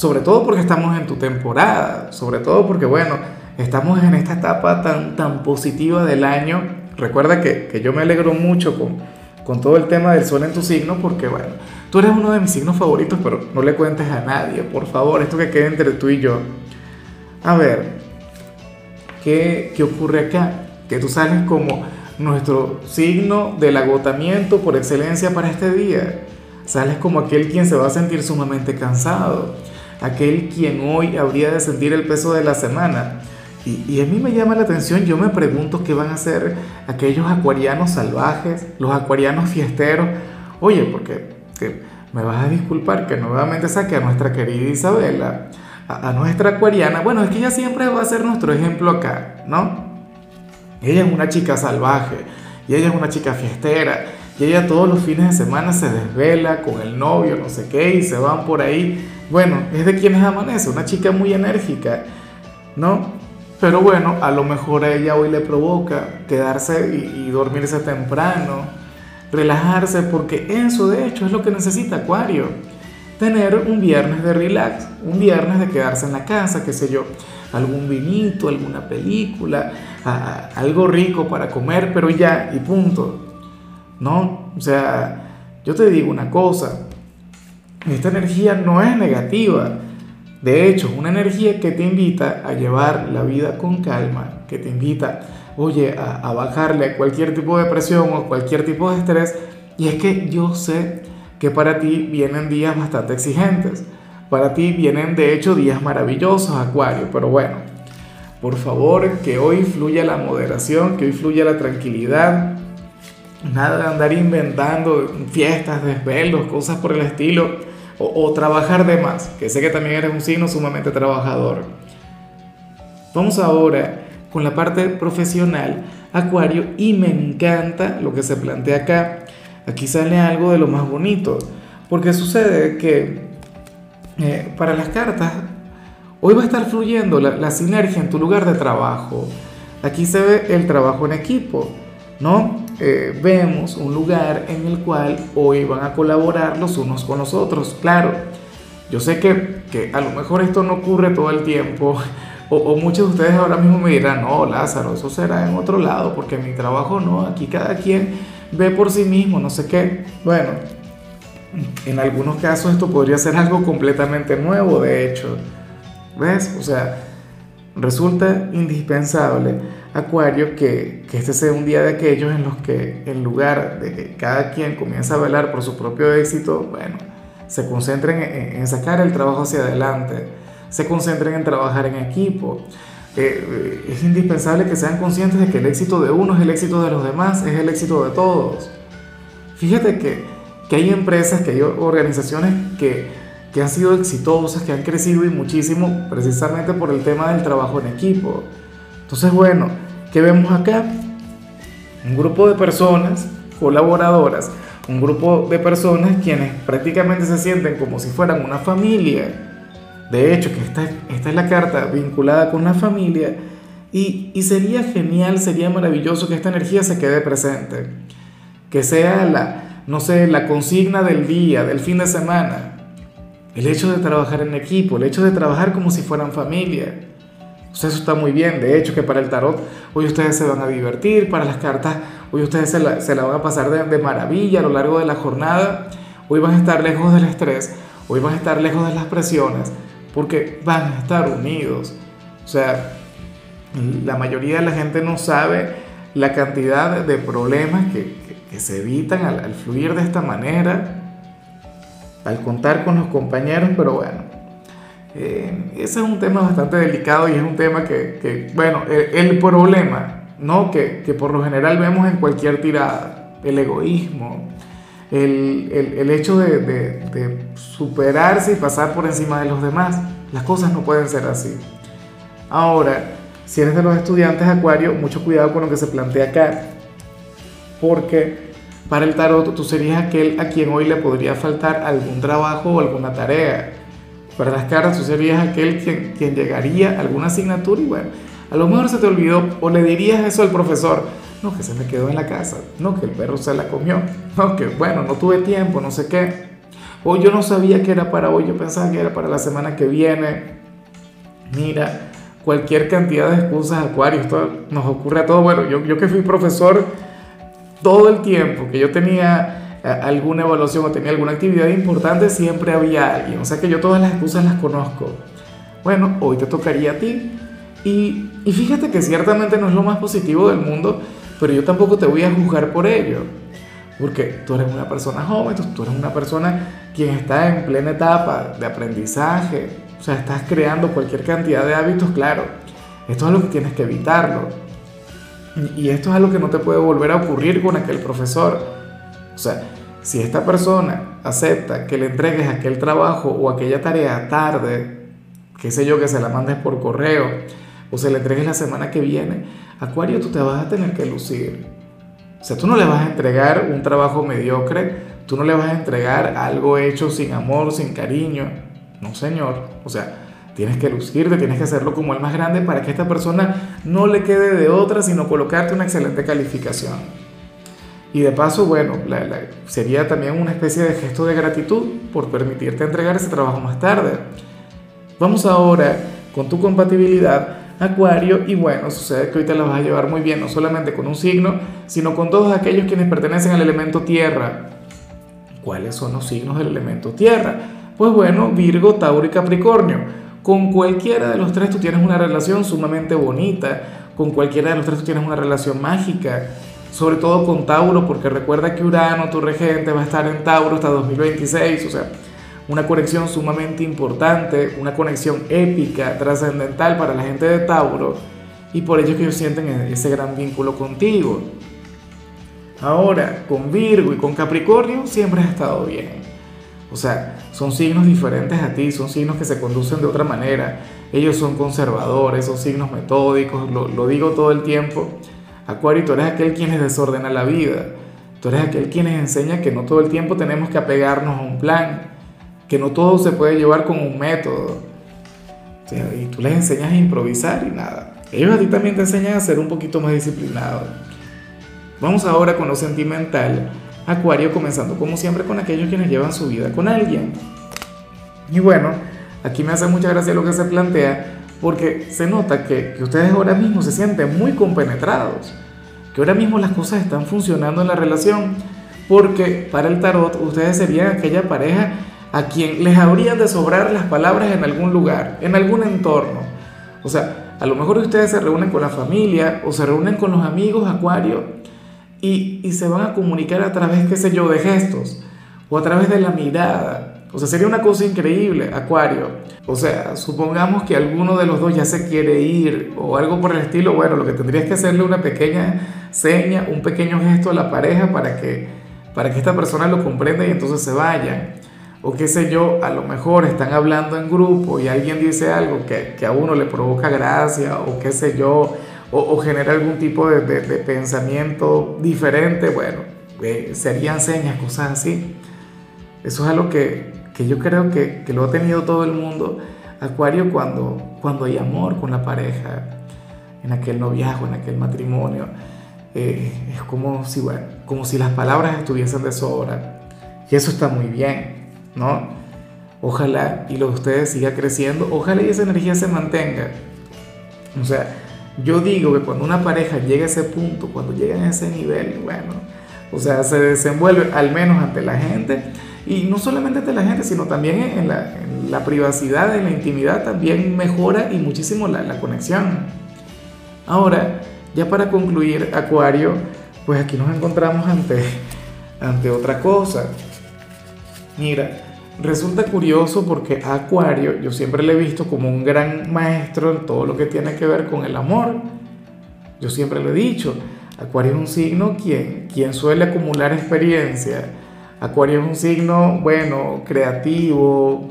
sobre todo porque estamos en tu temporada, sobre todo porque, bueno, estamos en esta etapa tan, tan positiva del año. Recuerda que, que yo me alegro mucho con, con todo el tema del sol en tu signo, porque, bueno, tú eres uno de mis signos favoritos, pero no le cuentes a nadie, por favor, esto que quede entre tú y yo. A ver, ¿qué, qué ocurre acá? Que tú sales como nuestro signo del agotamiento por excelencia para este día. Sales como aquel quien se va a sentir sumamente cansado aquel quien hoy habría de sentir el peso de la semana. Y, a mí me llama la atención, yo me pregunto qué van a hacer aquellos acuarianos salvajes, los acuarianos fiesteros. Oye, porque me vas a disculpar que nuevamente saque a nuestra querida Isabela, a, a, nuestra acuariana. Bueno, es que ella siempre va a ser nuestro ejemplo acá, ¿no? Ella es una chica salvaje y ella es una chica fiestera y ella todos los fines de semana se desvela con el novio, no sé qué, y se van por ahí bueno, es de quienes amanece, una chica muy enérgica, ¿no? Pero bueno, a lo mejor a ella hoy le provoca quedarse y, dormirse temprano, relajarse, porque eso de hecho es lo que necesita Acuario. Tener un viernes de relax, un viernes de quedarse en la casa, qué sé yo, algún vinito, alguna película, algo rico para comer, pero ya, y punto. ¿No? O sea, yo te digo una cosa, esta energía no es negativa. De hecho, una energía que te invita a llevar la vida con calma, que te invita, oye, a, bajarle a cualquier tipo de presión o cualquier tipo de estrés. Y es que yo sé que para ti vienen días bastante exigentes. Para ti vienen de hecho días maravillosos, Acuario. Pero bueno, por favor, que hoy fluya la moderación, que hoy fluya la tranquilidad. Nada de andar inventando fiestas, desvelos, cosas por el estilo o, trabajar de más, que sé que también eres un signo sumamente trabajador. Vamos ahora con la parte profesional, Acuario, y me encanta lo que se plantea acá. Aquí sale algo de lo más bonito, porque sucede que eh, para las cartas, hoy va a estar fluyendo la, la sinergia en tu lugar de trabajo. Aquí se ve el trabajo en equipo, ¿no? Eh, vemos un lugar en el cual hoy van a colaborar los unos con los otros. Claro, yo sé que, que a lo mejor esto no ocurre todo el tiempo, o, o, muchos de ustedes ahora mismo me dirán, no, Lázaro, eso será en otro lado, porque mi trabajo no, aquí cada quien ve por sí mismo, no sé qué. Bueno, en algunos casos esto podría ser algo completamente nuevo, de hecho. ¿Ves? O sea, resulta indispensable Acuario, que, que, este sea un día de aquellos en los que en lugar de que cada quien comience a velar por su propio éxito, bueno, se concentren en, sacar el trabajo hacia adelante, se concentren en trabajar en equipo. Eh, eh, es indispensable que sean conscientes de que el éxito de uno es el éxito de los demás, es el éxito de todos. Fíjate que, que hay empresas, que hay organizaciones que, que han sido exitosas, que han crecido y muchísimo precisamente por el tema del trabajo en equipo. Entonces, bueno, ¿qué vemos acá? Un grupo de personas colaboradoras, un grupo de personas quienes prácticamente se sienten como si fueran una familia. De hecho, que esta, esta es la carta vinculada con la familia. Y, y sería genial, sería maravilloso que esta energía se quede presente. Que sea la, no sé, la consigna del día, del fin de semana. El hecho de trabajar en equipo, el hecho de trabajar como si fueran familia. Pues eso está muy bien. De hecho, que para el tarot hoy ustedes se van a divertir, para las cartas hoy ustedes se la, se la van a pasar de, maravilla a lo largo de la jornada. Hoy van a estar lejos del estrés, hoy van a estar lejos de las presiones, porque van a estar unidos. O sea, la mayoría de la gente no sabe la cantidad de problemas que, que, se evitan al fluir de esta manera, al contar con los compañeros, pero bueno eh, ese es un tema bastante delicado y es un tema que, que bueno, el, problema, ¿no? Que, que, por lo general vemos en cualquier tirada, el egoísmo, el, el, el hecho de, de, de superarse y pasar por encima de los demás. Las cosas no pueden ser así. Ahora, si eres de los estudiantes Acuario, mucho cuidado con lo que se plantea acá, porque para el tarot tú serías aquel a quien hoy le podría faltar algún trabajo o alguna tarea. Para las cartas tú serías aquel quien, quien llegaría a alguna asignatura y bueno, a lo mejor se te olvidó o le dirías eso al profesor. No, que se me quedó en la casa. No, que el perro se la comió. No, que bueno, no tuve tiempo, no sé qué. O yo no sabía que era para hoy, yo pensaba que era para la semana que viene. Mira, cualquier cantidad de excusas, Acuario, esto nos ocurre a todos. Bueno, yo, yo que fui profesor todo el tiempo que yo tenía eh, alguna evaluación o tenía alguna actividad importante, siempre había alguien. O sea que yo todas las excusas las conozco. Bueno, hoy te tocaría a ti. Y, y fíjate que ciertamente no es lo más positivo del mundo, pero yo tampoco te voy a juzgar por ello. Porque tú eres una persona joven, tú eres una persona quien está en plena etapa de aprendizaje, o sea, estás creando cualquier cantidad de hábitos, claro. Esto es lo que tienes que evitarlo. Y esto es algo que no te puede volver a ocurrir con aquel profesor. O sea, si esta persona acepta que le entregues aquel trabajo o aquella tarea tarde, qué sé yo, que se la mandes por correo o se le entregues la semana que viene, Acuario, tú te vas a tener que lucir. O sea, tú no le vas a entregar un trabajo mediocre, tú no le vas a entregar algo hecho sin amor, sin cariño. No, señor. O sea, tienes que lucirte, tienes que hacerlo como el más grande para que esta persona no le quede de otra, sino colocarte una excelente calificación. Y de paso, bueno, sería también una especie de gesto de gratitud por permitirte entregar ese trabajo más tarde. Vamos ahora con tu compatibilidad Acuario y bueno, sucede que hoy te la vas a llevar muy bien, no solamente con un signo, sino con todos aquellos quienes pertenecen al elemento tierra. ¿Cuáles son los signos del elemento tierra? Pues bueno, Virgo, Tauro y Capricornio. Con cualquiera de los tres tú tienes una relación sumamente bonita, con cualquiera de los tres tú tienes una relación mágica, sobre todo con Tauro, porque recuerda que Urano, tu regente, va a estar en Tauro hasta 2026, o sea, una conexión sumamente importante, una conexión épica, trascendental para la gente de Tauro y por ello que ellos sienten ese gran vínculo contigo. Ahora, con Virgo y con Capricornio siempre has estado bien. O sea, son signos diferentes a ti, son signos que se conducen de otra manera. Ellos son conservadores, son signos metódicos, lo, lo digo todo el tiempo. Acuario, tú eres aquel quien les desordena la vida. Tú eres aquel quien les enseña que no todo el tiempo tenemos que apegarnos a un plan, que no todo se puede llevar con un método. y tú les enseñas a improvisar y nada. Ellos a ti también te enseñan a ser un poquito más disciplinado. Vamos ahora con lo sentimental. Acuario comenzando como siempre con aquellos quienes llevan su vida con alguien. Y bueno, aquí me hace mucha gracia lo que se plantea porque se nota que, que ustedes ahora mismo se sienten muy compenetrados, que ahora mismo las cosas están funcionando en la relación, porque para el tarot ustedes serían aquella pareja a quien les habrían de sobrar las palabras en algún lugar, en algún entorno. O sea, a lo mejor ustedes se reúnen con la familia o se reúnen con los amigos Acuario y, se van a comunicar a través, qué sé yo, de gestos o a través de la mirada. O sea, sería una cosa increíble, Acuario. O sea, supongamos que alguno de los dos ya se quiere ir o algo por el estilo. Bueno, lo que tendrías que hacerle una pequeña seña, un pequeño gesto a la pareja para que, para que esta persona lo comprenda y entonces se vayan o qué sé yo, a lo mejor están hablando en grupo y alguien dice algo que, que a uno le provoca gracia o qué sé yo, o, o genera algún tipo de, de, pensamiento diferente, bueno, eh, serían señas, cosas así. Eso es algo que, que yo creo que, que, lo ha tenido todo el mundo. Acuario cuando, cuando hay amor con la pareja, en aquel noviazgo, en aquel matrimonio, eh, es como si, bueno, como si las palabras estuviesen de sobra. Y eso está muy bien. ¿no? Ojalá y lo de ustedes siga creciendo, ojalá y esa energía se mantenga. O sea, yo digo que cuando una pareja llega a ese punto, cuando llega a ese nivel, bueno, o sea, se desenvuelve al menos ante la gente, y no solamente ante la gente, sino también en la, en la privacidad, en la intimidad, también mejora y muchísimo la, la conexión. Ahora, ya para concluir, Acuario, pues aquí nos encontramos ante, ante otra cosa. Mira, resulta curioso porque a Acuario yo siempre le he visto como un gran maestro en todo lo que tiene que ver con el amor. Yo siempre lo he dicho, Acuario es un signo quien, quien suele acumular experiencia, Acuario es un signo, bueno, creativo,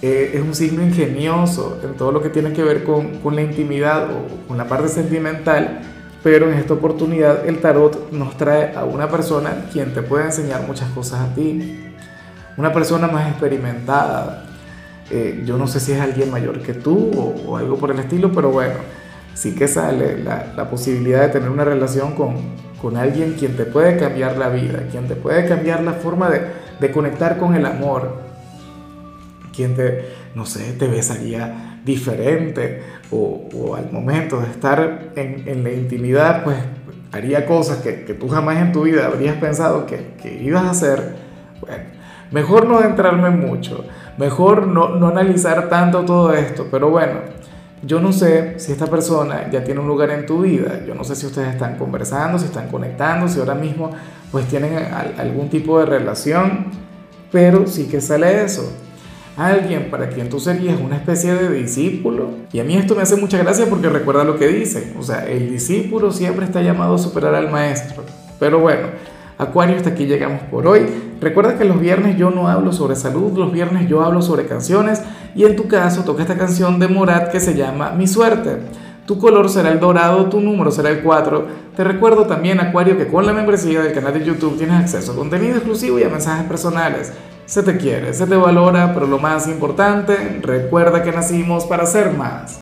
eh, es un signo ingenioso en todo lo que tiene que ver con, con la intimidad o con la parte sentimental, pero en esta oportunidad el tarot nos trae a una persona quien te puede enseñar muchas cosas a ti, una persona más experimentada. Eh, yo no sé si es alguien mayor que tú o, o, algo por el estilo, pero bueno, sí que sale la, la posibilidad de tener una relación con, con, alguien quien te puede cambiar la vida, quien te puede cambiar la forma de, de conectar con el amor, quien te, no sé, te besaría diferente o, o al momento de estar en, en, la intimidad, pues haría cosas que, que, tú jamás en tu vida habrías pensado que, que ibas a hacer. Bueno, mejor no adentrarme mucho, mejor no, no analizar tanto todo esto, pero bueno. Yo no sé si esta persona ya tiene un lugar en tu vida, yo no sé si ustedes están conversando, si están conectando, si ahora mismo pues tienen algún tipo de relación, pero sí que sale eso alguien para quien tú serías una especie de discípulo. Y a mí esto me hace mucha gracia porque recuerda lo que dice, o sea, el discípulo siempre está llamado a superar al maestro. Pero bueno, Acuario, hasta aquí llegamos por hoy. Recuerda que los viernes yo no hablo sobre salud, los viernes yo hablo sobre canciones y en tu caso toca esta canción de Morat que se llama Mi Suerte. Tu color será el dorado, tu número será el 4. Te recuerdo también, Acuario, que con la membresía del canal de YouTube tienes acceso a contenido exclusivo y a mensajes personales. Se te quiere, se te valora, pero lo más importante, recuerda que nacimos para ser más.